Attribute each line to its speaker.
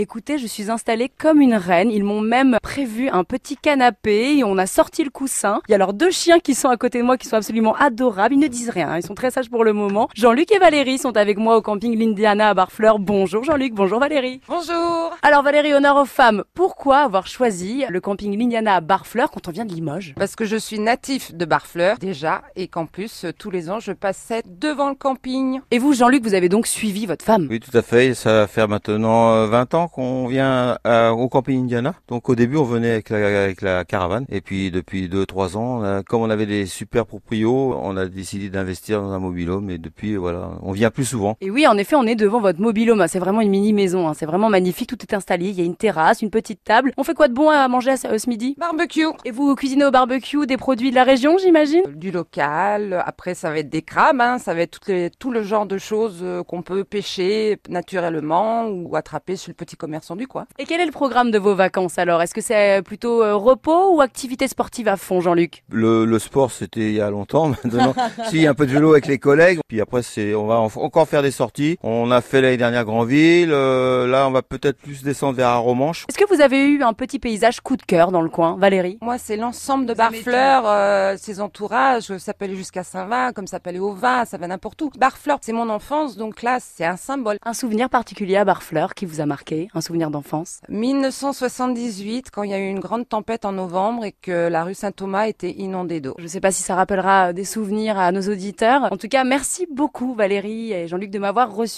Speaker 1: Écoutez, je suis installée comme une reine. Ils m'ont même prévu un petit canapé et on a sorti le coussin. Il y a alors deux chiens qui sont à côté de moi qui sont absolument adorables. Ils ne disent rien. Ils sont très sages pour le moment. Jean-Luc et Valérie sont avec moi au camping L'Indiana à Barfleur. Bonjour Jean-Luc, bonjour Valérie.
Speaker 2: Bonjour.
Speaker 1: Alors Valérie, honneur aux femmes. Pourquoi avoir choisi le camping L'Indiana à Barfleur quand on vient de Limoges?
Speaker 2: Parce que je suis natif de Barfleur déjà et qu'en plus tous les ans je passais devant le camping.
Speaker 1: Et vous Jean-Luc, vous avez donc suivi votre femme?
Speaker 3: Oui, tout à fait. Ça va faire maintenant euh, 20 ans qu'on vient à- au camping Indiana. Donc au début, on venait avec la, avec la caravane. Et puis depuis 2-3 ans, comme on avait des super proprios, on a décidé d'investir dans un mobilhome. Et depuis, voilà, on vient plus souvent.
Speaker 1: Et oui, en effet, on est devant votre mobilhome. C'est vraiment une mini maison. hein. C'est vraiment magnifique. Tout est installé. Il y a une terrasse, une petite table. On fait quoi de bon à manger à ce, euh, ce midi?
Speaker 2: Barbecue.
Speaker 1: Et vous cuisinez au barbecue des produits de la région, j'imagine?
Speaker 2: Du local, après ça va être des crabes, hein, ça va être toutes les- tout le genre de choses euh, qu'on peut pêcher naturellement ou attraper sur le petit commerçant du coin.
Speaker 1: Et quel est le programme de vos vacances alors? Est-ce que c'est plutôt euh, repos ou activité sportive à fond, Jean-Luc?
Speaker 3: Le, le sport, c'était il y a longtemps. Maintenant, si un peu de vélo avec les collègues. Puis après, c'est, on va en- encore faire des sorties. On a fait l'année dernière Grandville. Euh, là, on va peut-être plus descendre vers Aromanche.
Speaker 1: Est-ce que vous avez eu un petit paysage coup de cœur dans le coin, Valérie?
Speaker 2: Moi, c'est l'ensemble de. Barfleur, euh, ses entourages, ça peut aller jusqu'à Saint-Va, comme ça peut aller au Vin, ça va n'importe où. Barfleur, c'est mon enfance, donc là, c'est un symbole.
Speaker 1: Un souvenir particulier à Barfleur qui vous a marqué? Un souvenir d'enfance
Speaker 2: 1978, quand il y a eu une grande tempête en novembre et que la rue Saint-Thomas était inondée d'eau.
Speaker 1: Je ne sais pas si ça rappellera des souvenirs à nos auditeurs. En tout cas, merci beaucoup Valérie et Jean-Luc de m'avoir reçu.